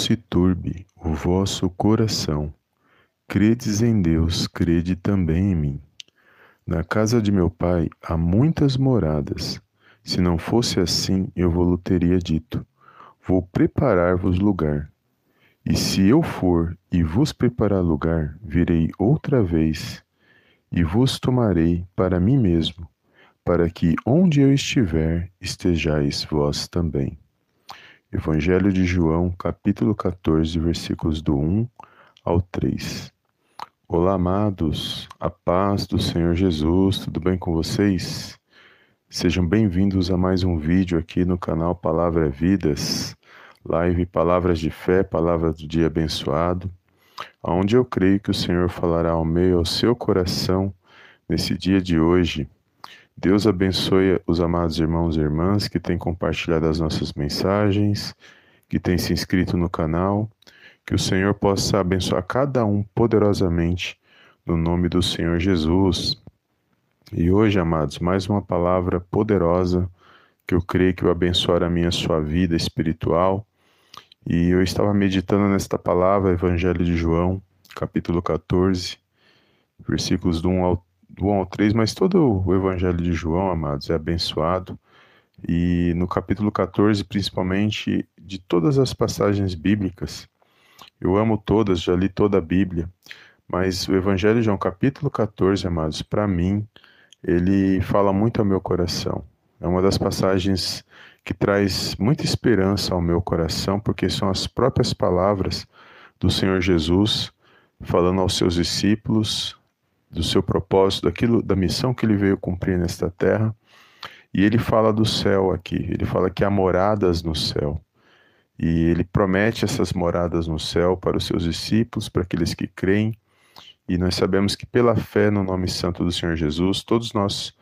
Se turbe o vosso coração. Credes em Deus, crede também em mim. Na casa de meu pai há muitas moradas. Se não fosse assim, eu vou teria dito: Vou preparar-vos lugar. E se eu for e vos preparar lugar, virei outra vez e vos tomarei para mim mesmo, para que onde eu estiver, estejais vós também. Evangelho de João, capítulo 14, versículos do 1 ao 3. Olá, amados, a paz do Senhor Jesus, tudo bem com vocês? Sejam bem-vindos a mais um vídeo aqui no canal Palavra Vidas, live Palavras de Fé, Palavra do Dia Abençoado, onde eu creio que o Senhor falará ao meio ao seu coração nesse dia de hoje. Deus abençoe os amados irmãos e irmãs que têm compartilhado as nossas mensagens, que têm se inscrito no canal que o Senhor possa abençoar cada um poderosamente no nome do Senhor Jesus. E hoje, amados, mais uma palavra poderosa que eu creio que vai abençoar a minha sua vida espiritual. E eu estava meditando nesta palavra, Evangelho de João, capítulo 14, versículos do 1 ao, do 1 ao 3, mas todo o Evangelho de João, amados, é abençoado. E no capítulo 14, principalmente, de todas as passagens bíblicas, eu amo todas, já li toda a Bíblia, mas o Evangelho de João, capítulo 14, amados, para mim, ele fala muito ao meu coração. É uma das passagens que traz muita esperança ao meu coração, porque são as próprias palavras do Senhor Jesus falando aos seus discípulos do seu propósito, daquilo, da missão que ele veio cumprir nesta terra. E ele fala do céu aqui, ele fala que há moradas no céu. E ele promete essas moradas no céu para os seus discípulos, para aqueles que creem. E nós sabemos que pela fé no nome santo do Senhor Jesus, todos nós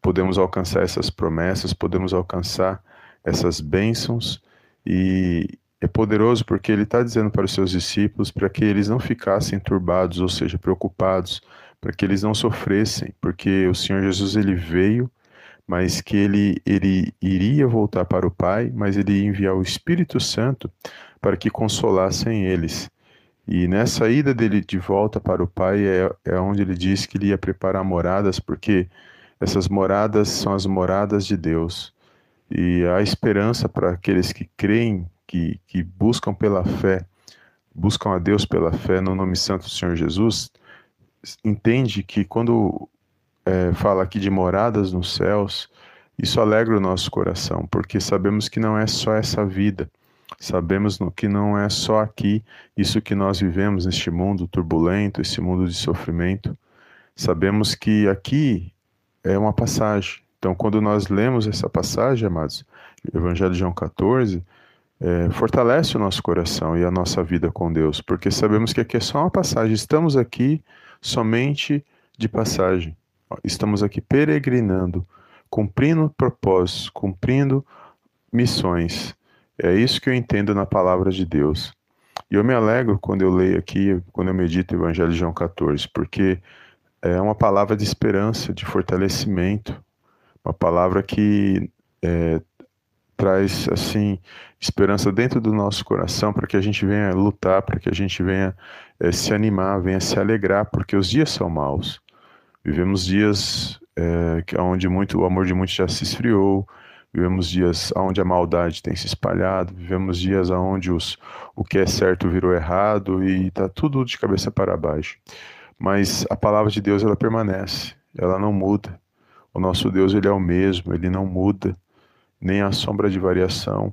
podemos alcançar essas promessas, podemos alcançar essas bênçãos. E é poderoso porque ele está dizendo para os seus discípulos para que eles não ficassem turbados, ou seja, preocupados, para que eles não sofressem, porque o Senhor Jesus ele veio mas que ele, ele iria voltar para o Pai, mas ele ia enviar o Espírito Santo para que consolassem eles. E nessa ida dele de volta para o Pai é, é onde ele diz que ele ia preparar moradas, porque essas moradas são as moradas de Deus. E a esperança para aqueles que creem, que, que buscam pela fé, buscam a Deus pela fé no nome santo do Senhor Jesus, entende que quando é, fala aqui de moradas nos céus, isso alegra o nosso coração, porque sabemos que não é só essa vida, sabemos que não é só aqui isso que nós vivemos neste mundo turbulento, esse mundo de sofrimento. Sabemos que aqui é uma passagem. Então, quando nós lemos essa passagem, amados, Evangelho de João 14, é, fortalece o nosso coração e a nossa vida com Deus, porque sabemos que aqui é só uma passagem, estamos aqui somente de passagem. Estamos aqui peregrinando, cumprindo propósitos, cumprindo missões. É isso que eu entendo na palavra de Deus. E eu me alegro quando eu leio aqui, quando eu medito o Evangelho de João 14, porque é uma palavra de esperança, de fortalecimento, uma palavra que é, traz assim esperança dentro do nosso coração para que a gente venha lutar, para que a gente venha é, se animar, venha se alegrar, porque os dias são maus. Vivemos dias é, onde muito, o amor de muitos já se esfriou, vivemos dias onde a maldade tem se espalhado, vivemos dias onde os, o que é certo virou errado e está tudo de cabeça para baixo. Mas a palavra de Deus ela permanece, ela não muda. O nosso Deus ele é o mesmo, ele não muda, nem a sombra de variação.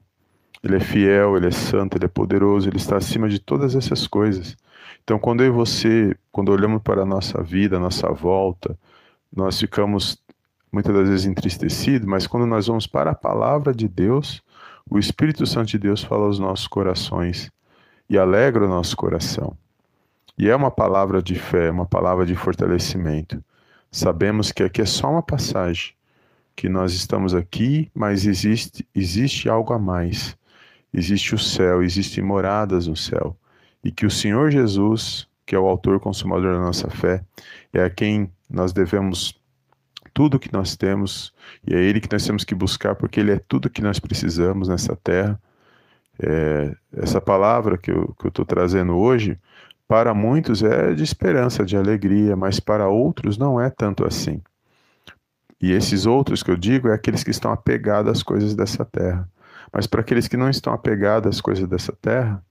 Ele é fiel, ele é santo, ele é poderoso, ele está acima de todas essas coisas. Então, quando eu e você, quando olhamos para a nossa vida, a nossa volta, nós ficamos muitas das vezes entristecidos, mas quando nós vamos para a palavra de Deus, o Espírito Santo de Deus fala aos nossos corações e alegra o nosso coração. E é uma palavra de fé, uma palavra de fortalecimento. Sabemos que aqui é só uma passagem, que nós estamos aqui, mas existe, existe algo a mais. Existe o céu, existem moradas no céu. E que o Senhor Jesus, que é o autor consumador da nossa fé, é a quem nós devemos tudo que nós temos, e é Ele que nós temos que buscar, porque Ele é tudo que nós precisamos nessa terra. É, essa palavra que eu estou trazendo hoje, para muitos é de esperança, de alegria, mas para outros não é tanto assim. E esses outros que eu digo é aqueles que estão apegados às coisas dessa terra. Mas para aqueles que não estão apegados às coisas dessa terra,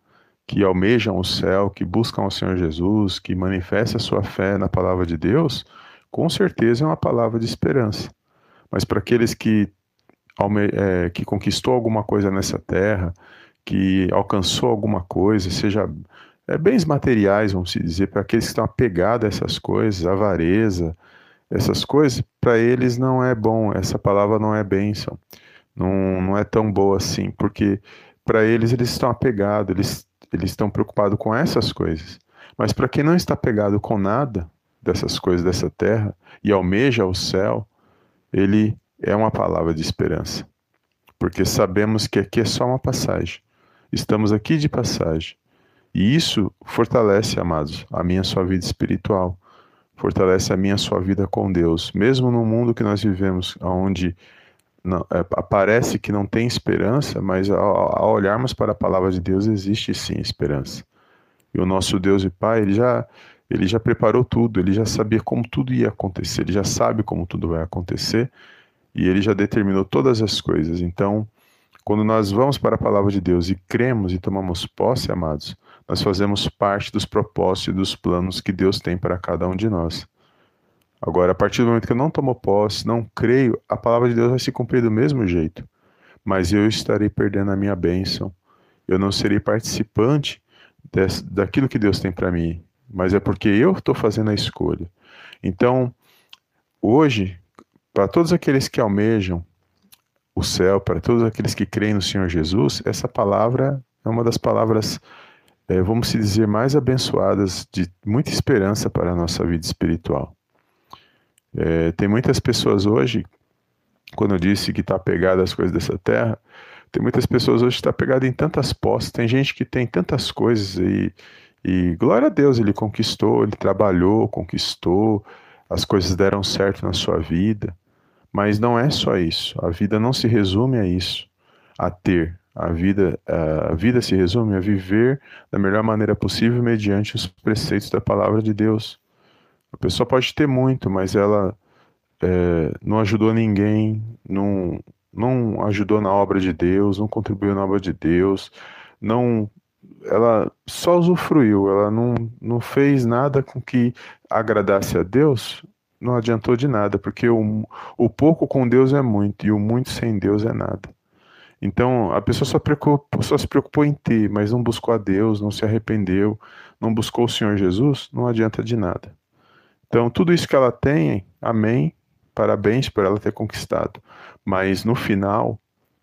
que almejam o céu, que buscam o Senhor Jesus, que manifestam a sua fé na palavra de Deus, com certeza é uma palavra de esperança. Mas para aqueles que, é, que conquistou alguma coisa nessa terra, que alcançou alguma coisa, seja é, bens materiais, vamos dizer, para aqueles que estão apegados a essas coisas, avareza, essas coisas, para eles não é bom, essa palavra não é bênção, não, não é tão boa assim, porque para eles eles estão apegados, eles, eles estão preocupados com essas coisas. Mas para quem não está apegado com nada dessas coisas dessa terra e almeja o céu, ele é uma palavra de esperança. Porque sabemos que aqui é só uma passagem. Estamos aqui de passagem. E isso fortalece, amados, a minha sua vida espiritual fortalece a minha sua vida com Deus. Mesmo no mundo que nós vivemos, onde não, é, parece que não tem esperança, mas ao, ao, olharmos para a palavra de Deus, existe sim esperança. E o nosso Deus e Pai, ele já, ele já preparou tudo, ele já sabia como tudo ia acontecer, ele já sabe como tudo vai acontecer e ele já determinou todas as coisas. Então, quando nós vamos para a palavra de Deus e cremos e tomamos posse, amados, nós fazemos parte dos propósitos e dos planos que Deus tem para cada um de nós. Agora, a partir do momento que eu não tomo posse, não creio, a palavra de Deus vai se cumprir do mesmo jeito. Mas eu estarei perdendo a minha bênção. Eu não serei participante desse, daquilo que Deus tem para mim. Mas é porque eu estou fazendo a escolha. Então, hoje, para todos aqueles que almejam o céu, para todos aqueles que creem no Senhor Jesus, essa palavra é uma das palavras é, vamos se dizer, mais abençoadas, de muita esperança para a nossa vida espiritual. É, tem muitas pessoas hoje, quando eu disse que está apegada às coisas dessa terra, tem muitas pessoas hoje que estão tá pegadas em tantas posses, tem gente que tem tantas coisas e, e glória a Deus, ele conquistou, ele trabalhou, conquistou, as coisas deram certo na sua vida, mas não é só isso, a vida não se resume a isso, a ter, a vida, a vida se resume a viver da melhor maneira possível mediante os preceitos da palavra de Deus. A pessoa pode ter muito, mas ela é, não ajudou ninguém, não, não ajudou na obra de Deus, não contribuiu na obra de Deus, não, ela só usufruiu, ela não, não fez nada com que agradasse a Deus, não adiantou de nada, porque o, o pouco com Deus é muito e o muito sem Deus é nada. Então, a pessoa só, preocupou, só se preocupou em ter, mas não buscou a Deus, não se arrependeu, não buscou o Senhor Jesus, não adianta de nada. Então, tudo isso que ela tem, amém, parabéns por ela ter conquistado. Mas no final,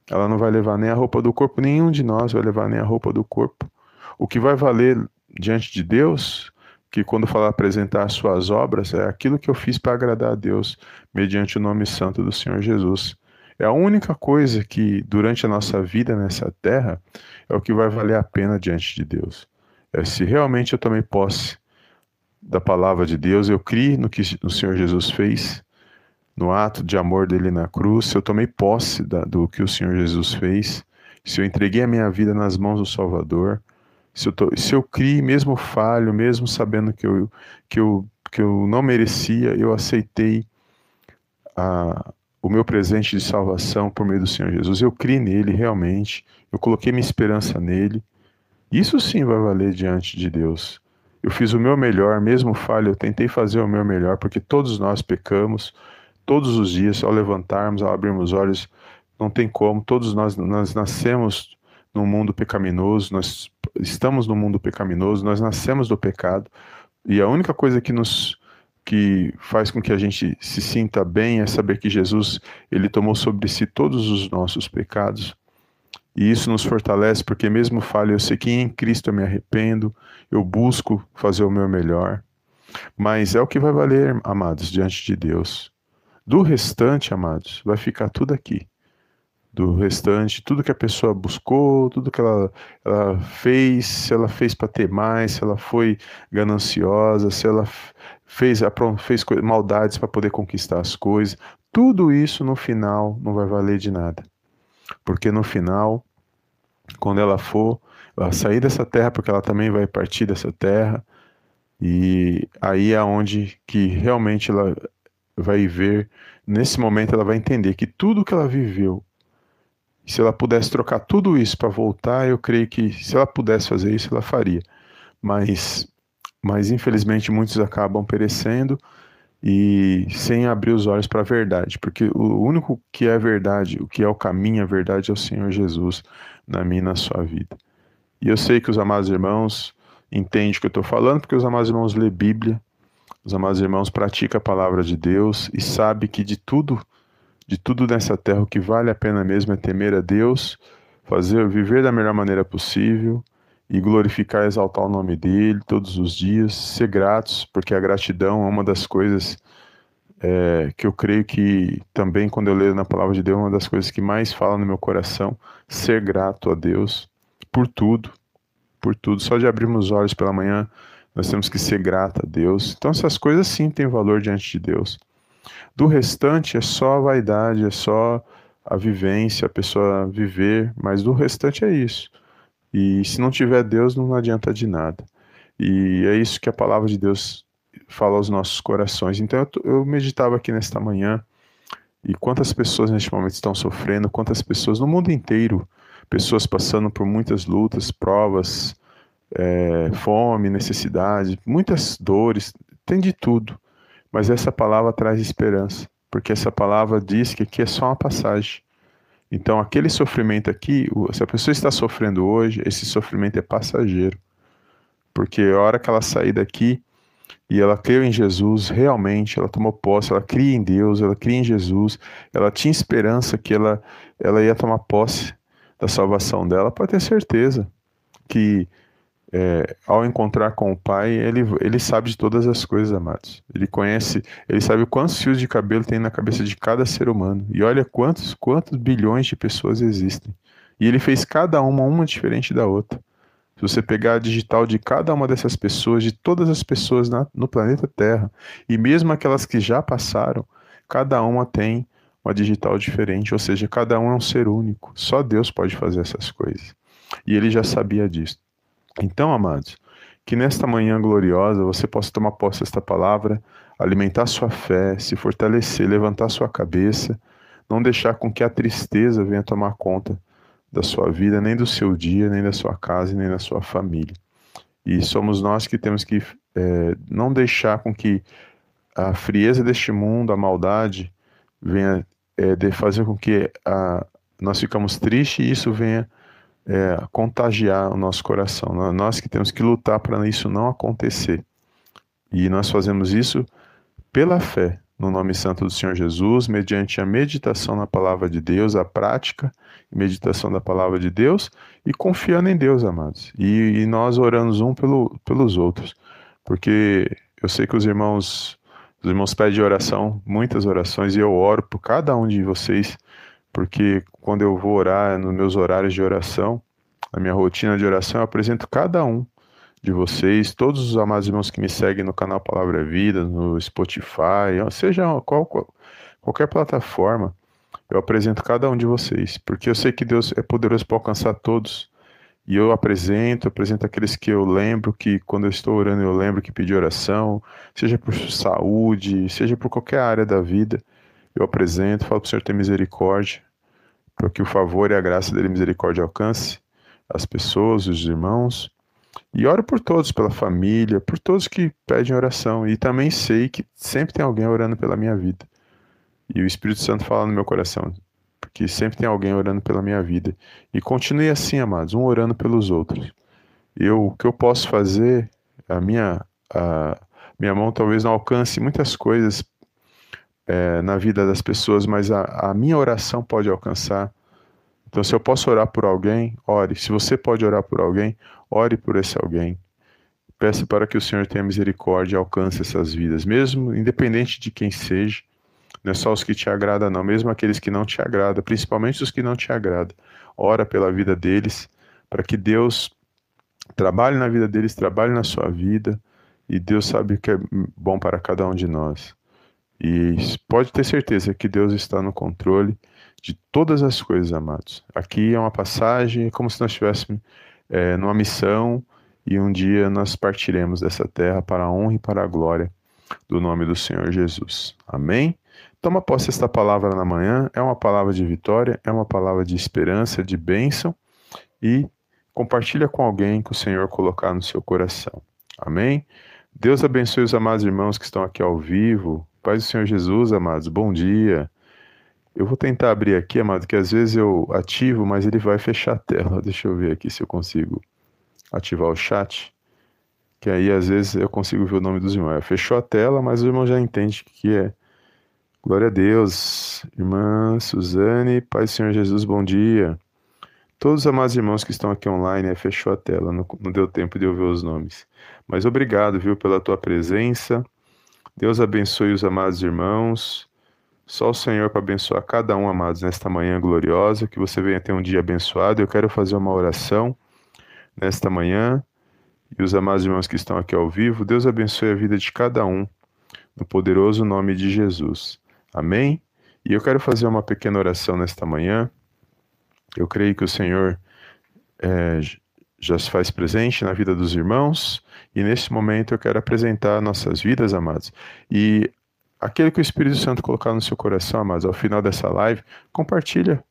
ela não vai levar nem a roupa do corpo, nenhum de nós vai levar nem a roupa do corpo. O que vai valer diante de Deus, que quando falar apresentar as suas obras, é aquilo que eu fiz para agradar a Deus, mediante o nome santo do Senhor Jesus. É a única coisa que, durante a nossa vida nessa terra, é o que vai valer a pena diante de Deus. É se realmente eu tomei posse da palavra de Deus, eu criei no que o Senhor Jesus fez, no ato de amor dele na cruz, se eu tomei posse da, do que o Senhor Jesus fez, se eu entreguei a minha vida nas mãos do Salvador, se eu, tô, se eu criei, mesmo falho, mesmo sabendo que eu, que eu, que eu não merecia, eu aceitei a, o meu presente de salvação por meio do Senhor Jesus. Eu criei nele realmente, eu coloquei minha esperança nele. Isso sim vai valer diante de Deus. Eu fiz o meu melhor, mesmo falho, eu tentei fazer o meu melhor, porque todos nós pecamos, todos os dias, ao levantarmos, ao abrirmos os olhos, não tem como, todos nós, nós nascemos num mundo pecaminoso, nós estamos no mundo pecaminoso, nós nascemos do pecado, e a única coisa que nos que faz com que a gente se sinta bem é saber que Jesus ele tomou sobre si todos os nossos pecados E isso nos fortalece, porque mesmo falha, eu sei que em Cristo eu me arrependo, eu busco fazer o meu melhor. Mas é o que vai valer, amados, diante de Deus. Do restante, amados, vai ficar tudo aqui. Do restante, tudo que a pessoa buscou, tudo que ela, ela fez, se ela fez para ter mais, se ela foi gananciosa, se ela fez, fez maldades para poder conquistar as coisas, tudo isso no final não vai valer de nada. Porque no final, quando ela for ela sair dessa terra, porque ela também vai partir dessa terra, e aí é onde que realmente ela vai ver, nesse momento ela vai entender que tudo que ela viveu, se ela pudesse trocar tudo isso para voltar, eu creio que se ela pudesse fazer isso, ela faria. Mas, mas infelizmente muitos acabam perecendo e sem abrir os olhos para a verdade, porque o único que é verdade, o que é o caminho, a verdade é o Senhor Jesus na minha e na sua vida. E eu sei que os amados irmãos entendem o que eu estou falando, porque os amados irmãos lê Bíblia, os amados irmãos praticam a palavra de Deus e sabe que de tudo, de tudo nessa terra, o que vale a pena mesmo é temer a Deus, fazer viver da melhor maneira possível e glorificar e exaltar o nome dele todos os dias, ser gratos, porque a gratidão é uma das coisas é, que eu creio que também quando eu leio na palavra de Deus, é uma das coisas que mais fala no meu coração, ser grato a Deus por tudo, por tudo. Só de abrirmos os olhos pela manhã, nós temos que ser grato a Deus. Então essas coisas sim têm valor diante de Deus. Do restante é só a vaidade, é só a vivência, a pessoa viver, mas do restante é isso. E se não tiver Deus, não adianta de nada. E é isso que a palavra de Deus fala aos nossos corações. Então eu, meditava aqui nesta manhã e quantas pessoas neste momento estão sofrendo, quantas pessoas no mundo inteiro, pessoas passando por muitas lutas, provas, é, fome, necessidade, muitas dores, tem de tudo. Mas essa palavra traz esperança, porque essa palavra diz que aqui é só uma passagem. Então, aquele sofrimento aqui, se a pessoa está sofrendo hoje, esse sofrimento é passageiro. Porque a hora que ela sair daqui e ela creu em Jesus, realmente, ela tomou posse, ela cria em Deus, ela cria em Jesus, ela tinha esperança que ela, ela ia tomar posse da salvação dela, pode ter certeza que é, ao encontrar com o Pai, ele, ele sabe de todas as coisas, amados. Ele conhece, ele sabe quantos fios de cabelo tem na cabeça de cada ser humano. E olha quantos, quantos bilhões de pessoas existem. E ele fez cada uma, uma diferente da outra. Se você pegar a digital de cada uma dessas pessoas, de todas as pessoas na, no planeta Terra, e mesmo aquelas que já passaram, cada uma tem uma digital diferente, ou seja, cada um é um ser único. Só Deus pode fazer essas coisas. E ele já sabia disso. Então, amados, que nesta manhã gloriosa você possa tomar posse desta palavra, alimentar sua fé, se fortalecer, levantar sua cabeça, não deixar com que a tristeza venha tomar conta da sua vida, nem do seu dia, nem da sua casa, nem da sua família. E somos nós que temos que é, não deixar com que a frieza deste mundo, a maldade, venha é, de fazer com que a, nós ficamos tristes e isso venha é, contagiar o nosso coração. Nós que temos que lutar para isso não acontecer. E nós fazemos isso pela fé no nome santo do Senhor Jesus, mediante a meditação na palavra de Deus, a prática e meditação da palavra de Deus e confiando em Deus, amados. E, e nós oramos um pelo, pelos outros, porque eu sei que os irmãos, os irmãos pedem oração, muitas orações, e eu oro por cada um de vocês porque quando eu vou orar nos meus horários de oração, na minha rotina de oração, eu apresento cada um de vocês, todos os amados irmãos que me seguem no canal Palavra Vida, no Spotify, seja qual, qual, qualquer plataforma, eu apresento cada um de vocês, porque eu sei que Deus é poderoso para alcançar todos. E eu apresento, apresento aqueles que eu lembro que quando eu estou orando eu lembro que pedi oração, seja por saúde, seja por qualquer área da vida eu apresento, falo para o Senhor ter misericórdia, para que o favor e a graça dele misericórdia alcance as pessoas, os irmãos. E oro por todos, pela família, por todos que pedem oração. E também sei que sempre tem alguém orando pela minha vida. E o Espírito Santo fala no meu coração, porque sempre tem alguém orando pela minha vida. E continue assim, amados, um orando pelos outros. Eu, o que eu posso fazer, a minha, a minha mão talvez não alcance muitas coisas é, na vida das pessoas, mas a, a, minha oração pode alcançar Então, se eu posso orar por alguém, ore. Se você pode orar por alguém, ore por esse alguém. Peça para que o Senhor tenha misericórdia e alcance essas vidas, mesmo independente de quem seja. Não é só os que te agradam, não, mesmo aqueles que não te agradam, principalmente os que não te agradam. Ora pela vida deles, para que Deus trabalhe na vida deles, trabalhe na sua vida, e Deus sabe o que é bom para cada um de nós. E pode ter certeza que Deus está no controle de todas as coisas, amados. Aqui é uma passagem, é como se nós estivéssemos é, numa missão e um dia nós partiremos dessa terra para a honra e para a glória do nome do Senhor Jesus. Amém? Toma posse esta palavra na manhã, é uma palavra de vitória, é uma palavra de esperança, de bênção e compartilha com alguém que o Senhor colocar no seu coração. Amém? Deus abençoe os amados irmãos que estão aqui ao vivo. Paz do Senhor Jesus, amados, bom dia. Eu vou tentar abrir aqui, amado, que às vezes eu ativo, mas ele vai fechar a tela. Deixa eu ver aqui se eu consigo ativar o chat. Que aí às vezes eu consigo ver o nome dos irmãos. Fechou a tela, mas o irmão já entende que é. Glória a Deus. Irmã Suzane, Pai do Senhor Jesus, bom dia. Todos os amados irmãos que estão aqui online, fechou a tela, não, não deu tempo de eu ver os nomes. Mas obrigado, viu, pela tua presença. Deus abençoe os amados irmãos. Só o Senhor para abençoar cada um, amados, nesta manhã gloriosa, que você venha ter um dia abençoado. Eu quero fazer uma oração nesta manhã. E os amados irmãos que estão aqui ao vivo, Deus abençoe a vida de cada um, no poderoso nome de Jesus. Amém? E eu quero fazer uma pequena oração nesta manhã. Eu creio que o Senhor é, já se faz presente na vida dos irmãos. E neste momento eu quero apresentar nossas vidas, amados. E aquele que o Espírito Santo colocar no seu coração, mas ao final dessa live, compartilha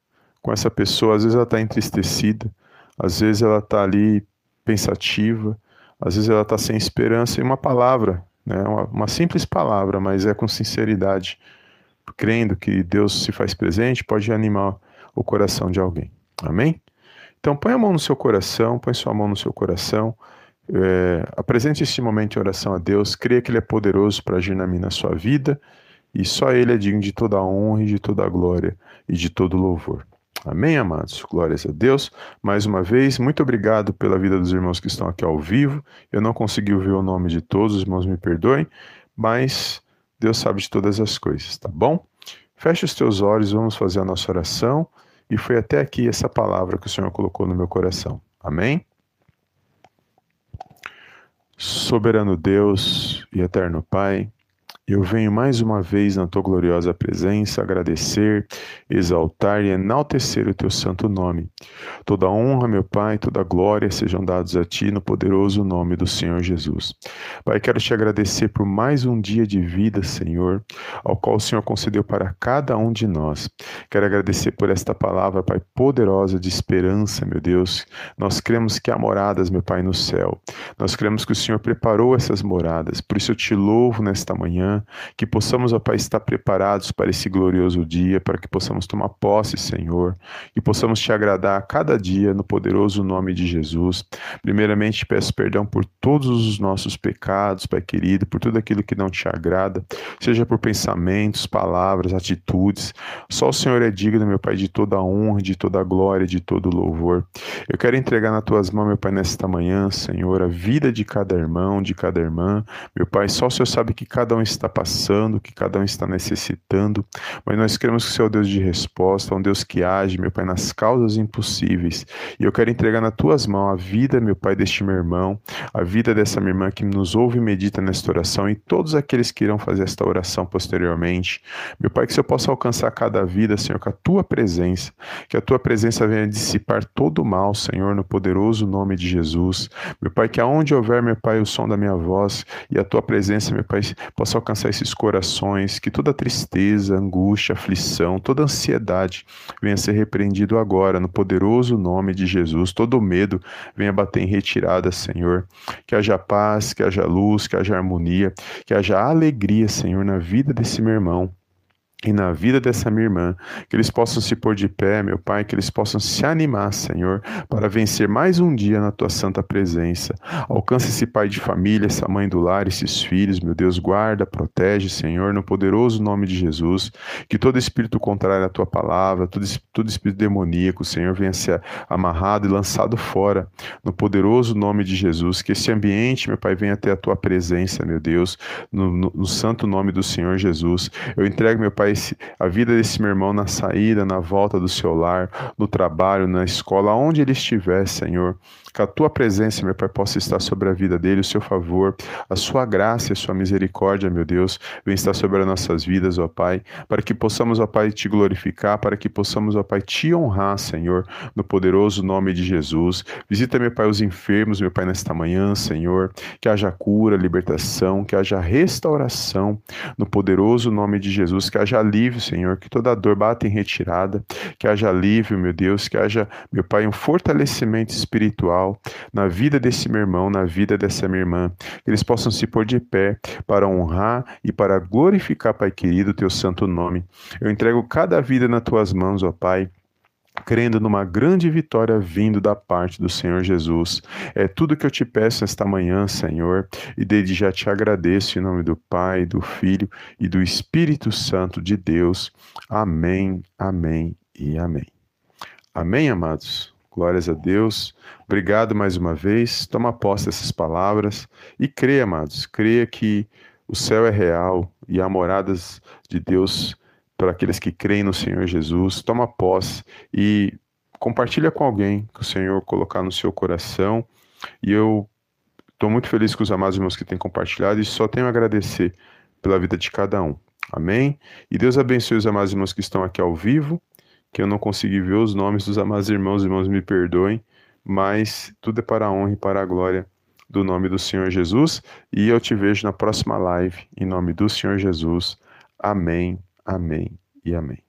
com essa pessoa. Às vezes ela está entristecida, às vezes ela está ali pensativa, às vezes ela está sem esperança. E uma palavra, né, uma, uma simples palavra, mas é com sinceridade, crendo que Deus se faz presente, pode animar o coração de alguém. Amém? Então põe a mão no seu coração, põe sua mão no seu coração. É, apresente este momento em oração a Deus, creia que Ele é poderoso para agir na, minha, na sua vida e só Ele é digno de toda a honra e de toda a glória e de todo louvor. Amém, amados? Glórias a Deus. Mais uma vez, muito obrigado pela vida dos irmãos que estão aqui ao vivo. Eu não consegui ouvir o nome de todos, os irmãos me perdoem, mas Deus sabe de todas as coisas, tá bom? Feche os teus olhos, vamos fazer a nossa oração. E foi até aqui essa palavra que o Senhor colocou no meu coração. Amém? Soberano Deus e eterno Pai, eu venho mais uma vez na tua gloriosa presença agradecer, exaltar e enaltecer o teu santo nome. Toda honra, meu Pai, toda glória sejam dados a ti no poderoso nome do Senhor Jesus. Pai, quero te agradecer por mais um dia de vida, Senhor, ao qual o Senhor concedeu para cada um de nós. Quero agradecer por esta palavra, Pai, poderosa de esperança, meu Deus. Nós cremos que há moradas, meu Pai, no céu. Nós cremos que o Senhor preparou essas moradas. Por isso eu te louvo nesta manhã que possamos, ó Pai, estar preparados para esse glorioso dia, para que possamos tomar posse, Senhor, e possamos te agradar a cada dia no poderoso nome de Jesus. Primeiramente, peço perdão por todos os nossos pecados, Pai querido, por tudo aquilo que não te agrada, seja por pensamentos, palavras, atitudes. Só o Senhor é digno, meu Pai, de toda a honra, de toda a glória, de todo o louvor. Eu quero entregar nas tuas mãos, meu Pai, nesta manhã, Senhor, a vida de cada irmão, de cada irmã. Meu Pai, só o Senhor sabe que cada um está está passando, que cada um está necessitando, mas nós queremos que o Senhor é um Deus de resposta, um Deus que age, meu Pai, nas causas impossíveis. E eu quero entregar nas tuas mãos a vida, meu Pai, deste meu irmão, a vida dessa minha irmã que nos ouve e medita nesta oração e todos aqueles que irão fazer esta oração posteriormente. Meu Pai, que o Senhor possa alcançar cada vida, Senhor, com a tua presença, que a tua presença venha dissipar todo o mal, Senhor, no poderoso nome de Jesus. Meu Pai, que aonde houver, meu Pai, o som da minha voz e a tua presença, meu Pai, possa alcançar alcançar esses corações, que toda tristeza, angústia, aflição, toda ansiedade venha ser repreendido agora, no poderoso nome de Jesus. Todo medo venha bater em retirada, Senhor. Que haja paz, que haja luz, que haja harmonia, que haja alegria, Senhor, na vida desse meu irmão e na vida dessa minha irmã, que eles possam se pôr de pé, meu Pai, que eles possam se animar, Senhor, para vencer mais um dia na tua santa presença. Alcança esse pai de família, essa mãe do lar, esses filhos, meu Deus, guarda, protege, Senhor, no poderoso nome de Jesus. Que todo espírito contrário à tua palavra, todo, todo espírito demoníaco, Senhor, venha ser amarrado e lançado fora, no poderoso nome de Jesus. Que esse ambiente, meu Pai, venha até a tua presença, meu Deus, no, no, no santo nome do Senhor Jesus. Eu entrego, meu Pai, Pai, a vida desse meu irmão na saída, na volta do seu lar, no trabalho, na escola, onde ele estiver, Senhor. Que a tua presença, meu Pai, possa estar sobre a vida dele, o seu favor, a sua graça e a sua misericórdia, meu Deus, vem estar sobre as nossas vidas, ó Pai, para que possamos, ó Pai, te glorificar, para que possamos, ó Pai, te honrar, Senhor, no poderoso nome de Jesus. Visita, meu Pai, os enfermos, meu Pai, nesta manhã, Senhor, que haja cura, libertação, que haja restauração, no poderoso nome de Jesus, que haja alívio, Senhor, que toda dor bata em retirada, que haja alívio, meu Deus, que haja, meu Pai, um fortalecimento espiritual na vida desse meu irmão, na vida dessa minha irmã. Que eles possam se pôr de pé para honrar e para glorificar, Pai querido, o teu santo nome. Eu entrego cada vida nas tuas mãos, ó Pai crendo numa grande vitória vindo da parte do Senhor Jesus. É tudo que eu te peço esta manhã, Senhor, e desde já te agradeço em nome do Pai, do Filho e do Espírito Santo de Deus. Amém, amém e amém. Amém, amados. Glórias a Deus. Obrigado mais uma vez. Toma posse dessas palavras e creia, amados. Creia que o céu é real e há moradas de Deus para aqueles que creem no Senhor Jesus. Toma posse e compartilha com alguém que o Senhor colocar no seu coração. E eu estou muito feliz com os amados irmãos que têm compartilhado e só tenho a agradecer pela vida de cada um. Amém? E Deus abençoe os amados irmãos que estão aqui ao vivo que eu não consegui ver os nomes dos amados irmãos, irmãos me perdoem, mas tudo é para a honra e para a glória do nome do Senhor Jesus, e eu te vejo na próxima live, em nome do Senhor Jesus. Amém, amém e amém.